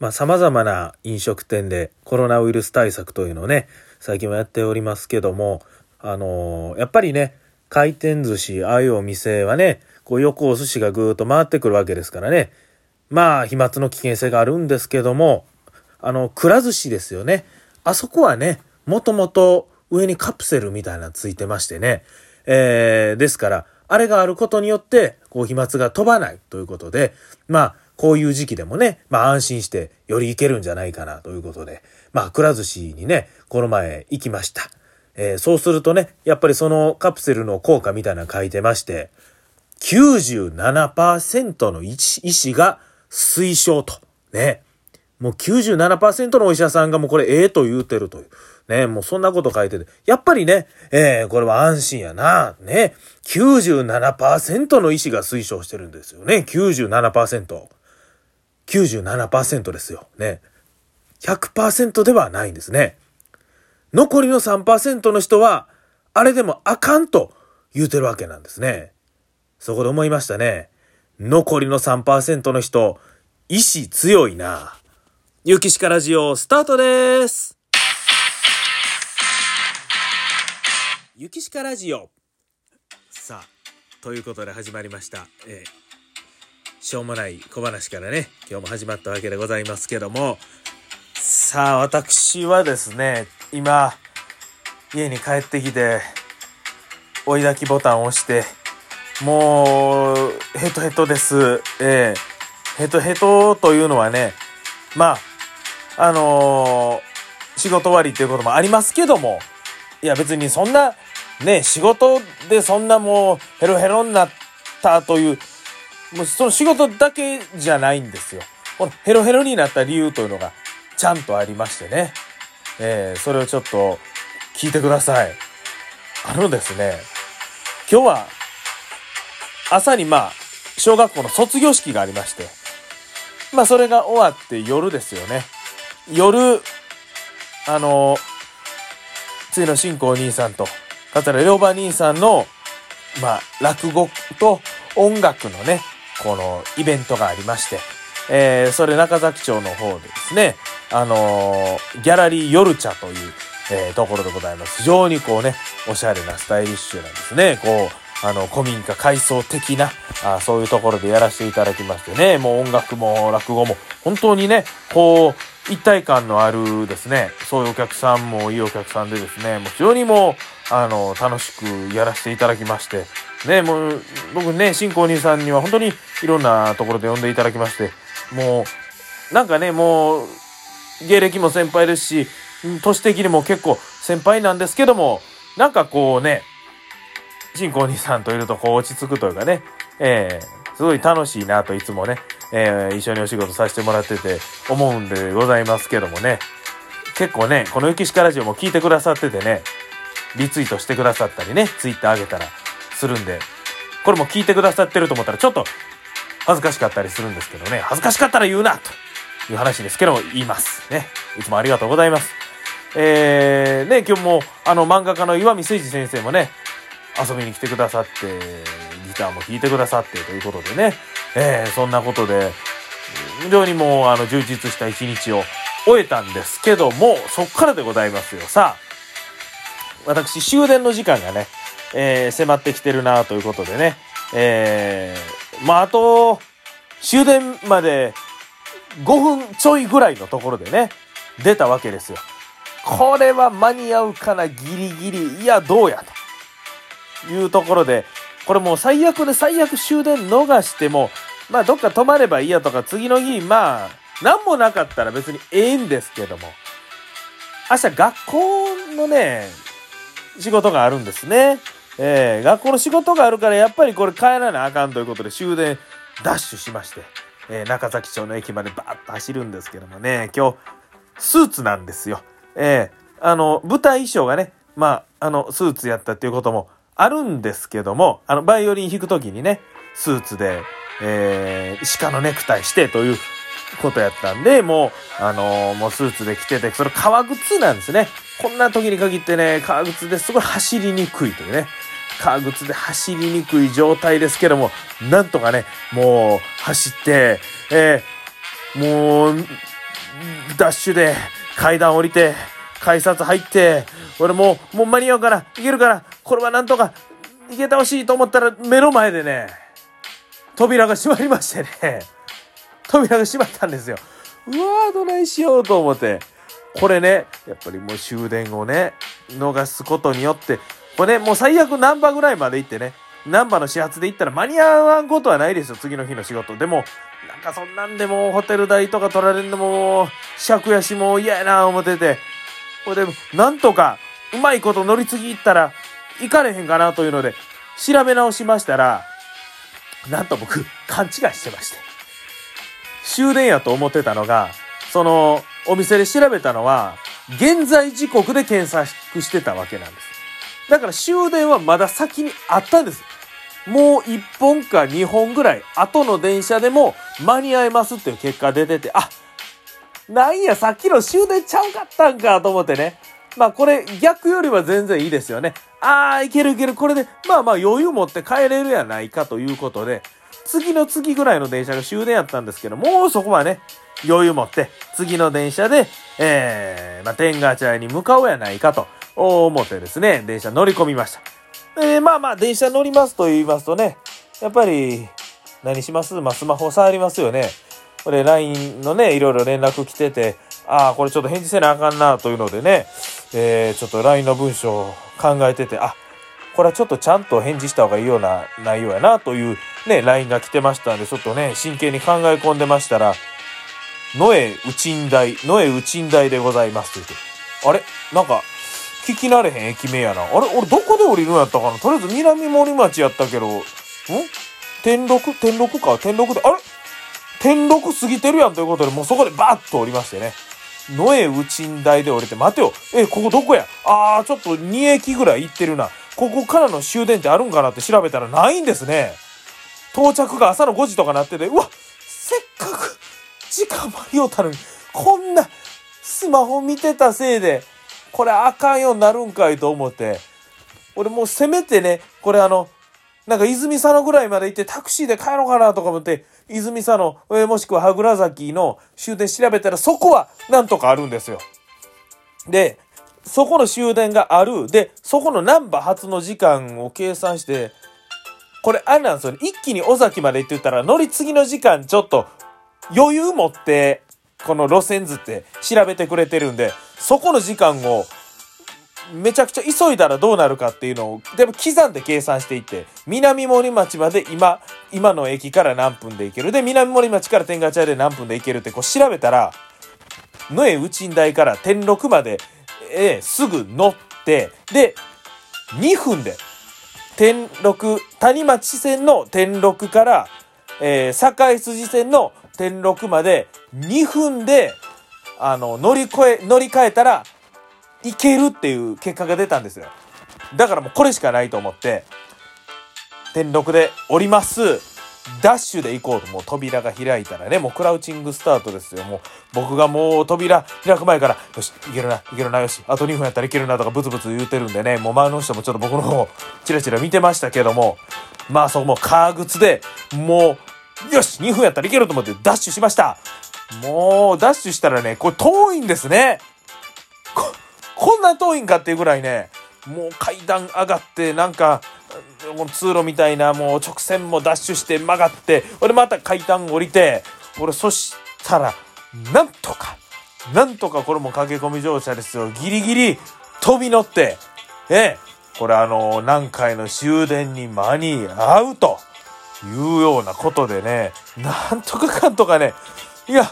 まあ様々な飲食店でコロナウイルス対策というのをね、最近もやっておりますけども、あのーやっぱりね、回転寿司、ああいうお店はね、こう横お寿司がぐーっと回ってくるわけですからね。まあ、飛沫の危険性があるんですけども、あの、くら寿司ですよね。あそこはね、もともと上にカプセルみたいなついてましてね。えー、ですから、あれがあることによって、こう飛沫が飛ばないということで、まあ、こういう時期でもね、まあ安心してより行けるんじゃないかなということで、まあ、くら寿司にね、この前行きました。えーそうするとね、やっぱりそのカプセルの効果みたいなの書いてまして、97%の医師が推奨と。ね。もう97%のお医者さんがもうこれええと言うてるという。ね、もうそんなこと書いてて。やっぱりね、えーこれは安心やな。ね。97%の医師が推奨してるんですよね。97%。97%ですよ。ね。100%ではないんですね。残りの3%の人は、あれでもあかんと言うてるわけなんですね。そこで思いましたね。残りの3%の人、意志強いな。ゆきしかラジオスタートです。ゆきしかラジオ。さあ、ということで始まりました。えーしょうもない小話からね、今日も始まったわけでございますけども、さあ、私はですね、今、家に帰ってきて、追い焚きボタンを押して、もう、ヘトヘトです。ええヘトヘトというのはね、まあ、あのー仕事終わりっていうこともありますけども、いや別にそんな、ね、仕事でそんなもうヘロヘロになったという、もうその仕事だけじゃないんですよ。このヘロヘロになった理由というのがちゃんとありましてね。えーそれをちょっと聞いてください。あのですね、今日は朝にまあ、小学校の卒業式がありまして、まあそれが終わって夜ですよね。夜、あの次の新興兄さんと、桂良馬兄さんの、まあ、落語と音楽のね、このイベントがありまして、えー、それ中崎町の方でですね、あのーギャラリー夜茶という、えーところでございます。非常にこうね、おしゃれなスタイリッシュなんですね。こう、あの、古民家改装的な、あそういうところでやらせていただきましてね、もう音楽も落語も、本当にね、こう、一体感のあるですね、そういうお客さんもいいお客さんでですね、もう非常にもう、あの、楽しくやらせていただきまして、ね、もう、僕ね、新公認さんには本当にいろんなところで呼んでいただきまして、もう、なんかね、もう、芸歴も先輩ですし、うん年的にも結構先輩なんですけども、なんかこうね、新公認さんといるとこう落ち着くというかね、えーすごい楽しいなといつもね、えー一緒にお仕事させてもらってて思うんでございますけどもね、結構ね、このゆきしかラジオも聞いてくださっててね、リツイートしてくださったりね、ツイッター上げたらするんで、これも聞いてくださってると思ったらちょっと恥ずかしかったりするんですけどね、恥ずかしかったら言うなという話ですけども言います。ね。いつもありがとうございます。えー、ね、今日もあの漫画家の岩見誠二先生もね、遊びに来てくださって、ギターも弾いてくださってということでね、えーそんなことで、非常にもうあの充実した一日を終えたんですけども、そっからでございますよ。さあ、私終電の時間がね、えー迫ってきてるなということでね、えーまああと、終電まで5分ちょいぐらいのところでね、出たわけですよ。これは間に合うかな、ギリギリ、いや、どうや、というところで、これもう最悪で最悪終電逃しても、まあどっか泊まればいいやとか、次の日、まあ、何もなかったら別にええんですけども、明日学校のね、仕事があるんですね。えー学校の仕事があるから、やっぱりこれ帰らなあかんということで終電ダッシュしまして、えー中崎町の駅までバーッと走るんですけどもね、今日、スーツなんですよ。えーあの、舞台衣装がね、まあ、あの、スーツやったっていうこともあるんですけども、あの、バイオリン弾くときにね、スーツで、えー鹿のネクタイしてということやったんで、もう、あのーもうスーツで着てて、それ革靴なんですね。こんな時に限ってね、革靴ですごい走りにくいというね。革靴で走りにくい状態ですけども、なんとかね、もう走って、えーもう、ダッシュで階段降りて、改札入って、俺もう、もう間に合うから、いけるから、これはなんとか、いけてほしいと思ったら、目の前でね、扉が閉まりましてね、扉が閉まったんですよ。うわー、どないしようと思って。これね、やっぱりもう終電をね、逃すことによって、これね、もう最悪難波ぐらいまで行ってね、難波の始発で行ったら間に合わんことはないですよ、次の日の仕事。でも、なんかそんなんでもホテル代とか取られるのも、尺やしもう嫌やな思ってて、これで、なんとか、うまいこと乗り継ぎ行ったら、行かれへんかなというので、調べ直しましたら、なんと僕、勘違いしてまして。終電やと思ってたのが、その、お店で調べたのは、現在時刻で検索してたわけなんです。だから終電はまだ先にあったんです。もう1本か2本ぐらい後の電車でも間に合いますっていう結果出てて、あ、なんや、さっきの終電ちゃうかったんかと思ってね。まあこれ逆よりは全然いいですよね。ああ、いけるいける。これで、まあまあ余裕持って帰れるやないかということで、次の次ぐらいの電車が終電やったんですけど、もうそこはね、余裕持って、次の電車で、えー、まあ、天下茶屋に向かおうやないかと思ってですね、電車乗り込みました。えー、まあまあ、電車乗りますと言いますとね、やっぱり、何します？まあ、スマホ触りますよね。これ LINE のね、いろいろ連絡来てて、ああ、これちょっと返事せなあかんなというのでね、えー、ちょっと LINE の文章を考えてて、あ、これはちょっとちゃんと返事した方がいいような内容やなというね、LINE が来てましたんで、ちょっとね、真剣に考え込んでましたら、野江内ん台、野江内ん台でございますと言って、あれ？なんか、聞き慣れへん駅名やな。あれ？俺どこで降りるんやったかな？とりあえず南森町やったけど、ん？天禄？天禄か？天禄で、あれ？天禄過ぎてるやんということで、もうそこでバッと降りましてね。野江内ん台で降りて、待てよ。え、ここどこや？あー、ちょっと2駅ぐらい行ってるな。ここからの終電ってあるんかなって調べたらないんですね。到着が朝の5時とかなってて、うわっ時間間に合うたのに、こんなスマホ見てたせいで、これあかんようになるんかいと思って、俺もうせめてね、これあの、なんか泉佐野ぐらいまで行ってタクシーで帰ろうかなとか思って、泉佐野、えもしくは羽倉崎の終電調べたらそこはなんとかあるんですよ。で、そこの終電がある。で、そこの難波発の時間を計算して、これあれなんですよね。一気に尾崎まで行って言ったら乗り継ぎの時間ちょっと余裕持ってこの路線図って調べてくれてるんで、そこの時間をめちゃくちゃ急いだらどうなるかっていうのを、でも刻んで計算していって、南森町まで今、今の駅から何分で行ける。で、南森町から天下茶屋で何分で行けるってこう調べたら、野江内台から天禄まで、えー、すぐ乗って、で、2分で、天禄、谷町線の天禄から、えー、堺筋線の天禄まで2分で、あの、乗り越え、乗り換えたら、いけるっていう結果が出たんですよ。だからもうこれしかないと思って、天禄で降ります。ダッシュで行こうと、もう扉が開いたらね、もうクラウチングスタートですよ。もう僕がもう扉開く前から、よし、いけるな、いけるな、よし、あと2分やったらいけるなとかブツブツ言うてるんでね、もう周りの人もちょっと僕の方、チラチラ見てましたけども、まあそこも革靴で、もう、よし !2 分やったらいけると思ってダッシュしましたもう、ダッシュしたらね、これ遠いんですね。ここんな遠いんかっていうぐらいね、もう階段上がって、なんか、通路みたいなもう直線もダッシュして曲がって、俺また階段降りて、俺そしたら、なんとか、なんとかこれも駆け込み乗車ですよ。ギリギリ飛び乗って、ええ、これあの、何回の終電に間に合うというようなことでね、なんとかかんとかね、いや、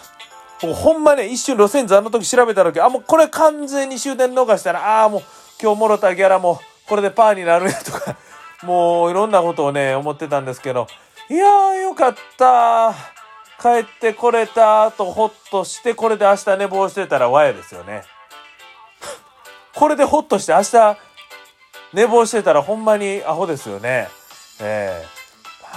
もうほんまね、一瞬路線図あの時調べた時、あ、もうこれ完全に終電逃したら、ああ、もう今日もろたギャラもこれでパーになるやとか、もういろんなことをね、思ってたんですけど、いやーよかった。帰ってこれたとほっとして、これで明日寝坊してたらわやですよね。これでほっとして明日寝坊してたらほんまにアホですよね。ええー、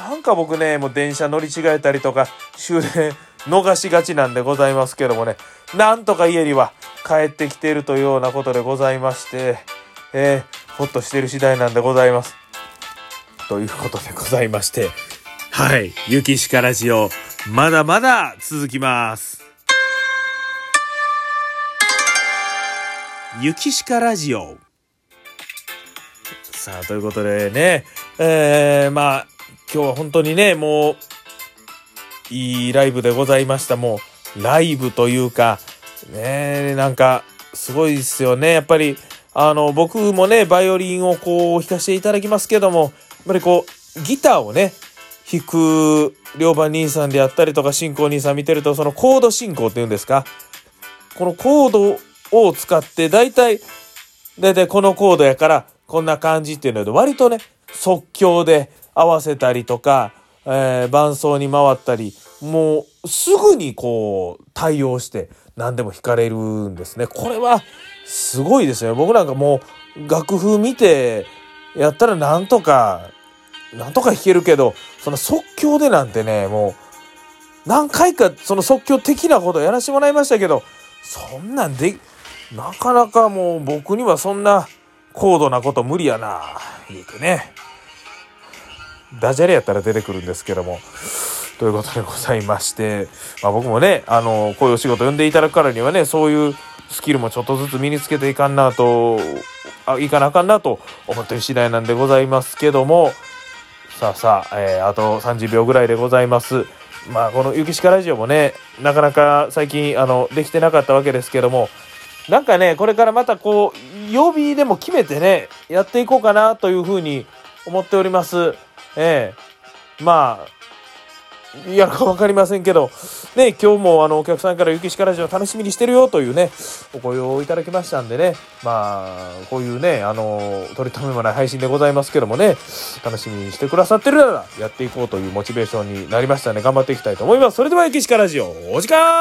なんか僕ね、もう電車乗り違えたりとか、終電逃しがちなんでございますけどもね、なんとか家には帰ってきているというようなことでございまして、えー、ほっとしてる次第なんでございます。ということでございまして、はい、ゆきしかラジオ、まだまだ続きます。ゆきしかラジオ。さあ、ということでね、えー、まあ、今日は本当にね、もう、いいライブでございました。もう、ライブというか、ね、なんか、すごいですよね。やっぱり、あの、僕もね、バイオリンをこう、弾かせていただきますけども、やっぱりこう、ギターをね、弾く両番兄さんであったりとか進行兄さん見てるとそのコード進行っていうんですか？このコードを使って大体大体このコードやからこんな感じっていうので割とね即興で合わせたりとか、えー、伴奏に回ったりもうすぐにこう対応して何でも弾かれるんですね。これはすごいですよ。僕なんかもう楽譜見てやったらなんとかなんとか弾けるけど、その即興でなんてね、もう、何回かその即興的なことやらせてもらいましたけど、そんなんで、なかなかもう僕にはそんな高度なこと無理やな、言うてね。ダジャレやったら出てくるんですけども。ということでございまして、まあ、僕もね、あの、こういうお仕事呼んでいただくからにはね、そういうスキルもちょっとずつ身につけていかんなと、あ、いかなあかんなと思ってる次第なんでございますけども、さあさあ、えー、あと30秒ぐらいでございます。まあこの「ゆきしかラジオ」もねなかなか最近あのできてなかったわけですけどもなんかねこれからまたこう曜日でも決めてねやっていこうかなというふうに思っております。ええー、まあいやるか分かりませんけど、ね、今日もあのお客さんから雪かラジオ楽しみにしてるよというね、お声をいただきましたんでね、まあ、こういうね、あの、取り留めもない配信でございますけどもね、楽しみにしてくださってるなら、やっていこうというモチベーションになりましたね。頑張っていきたいと思います。それでは雪かラジオ、お時間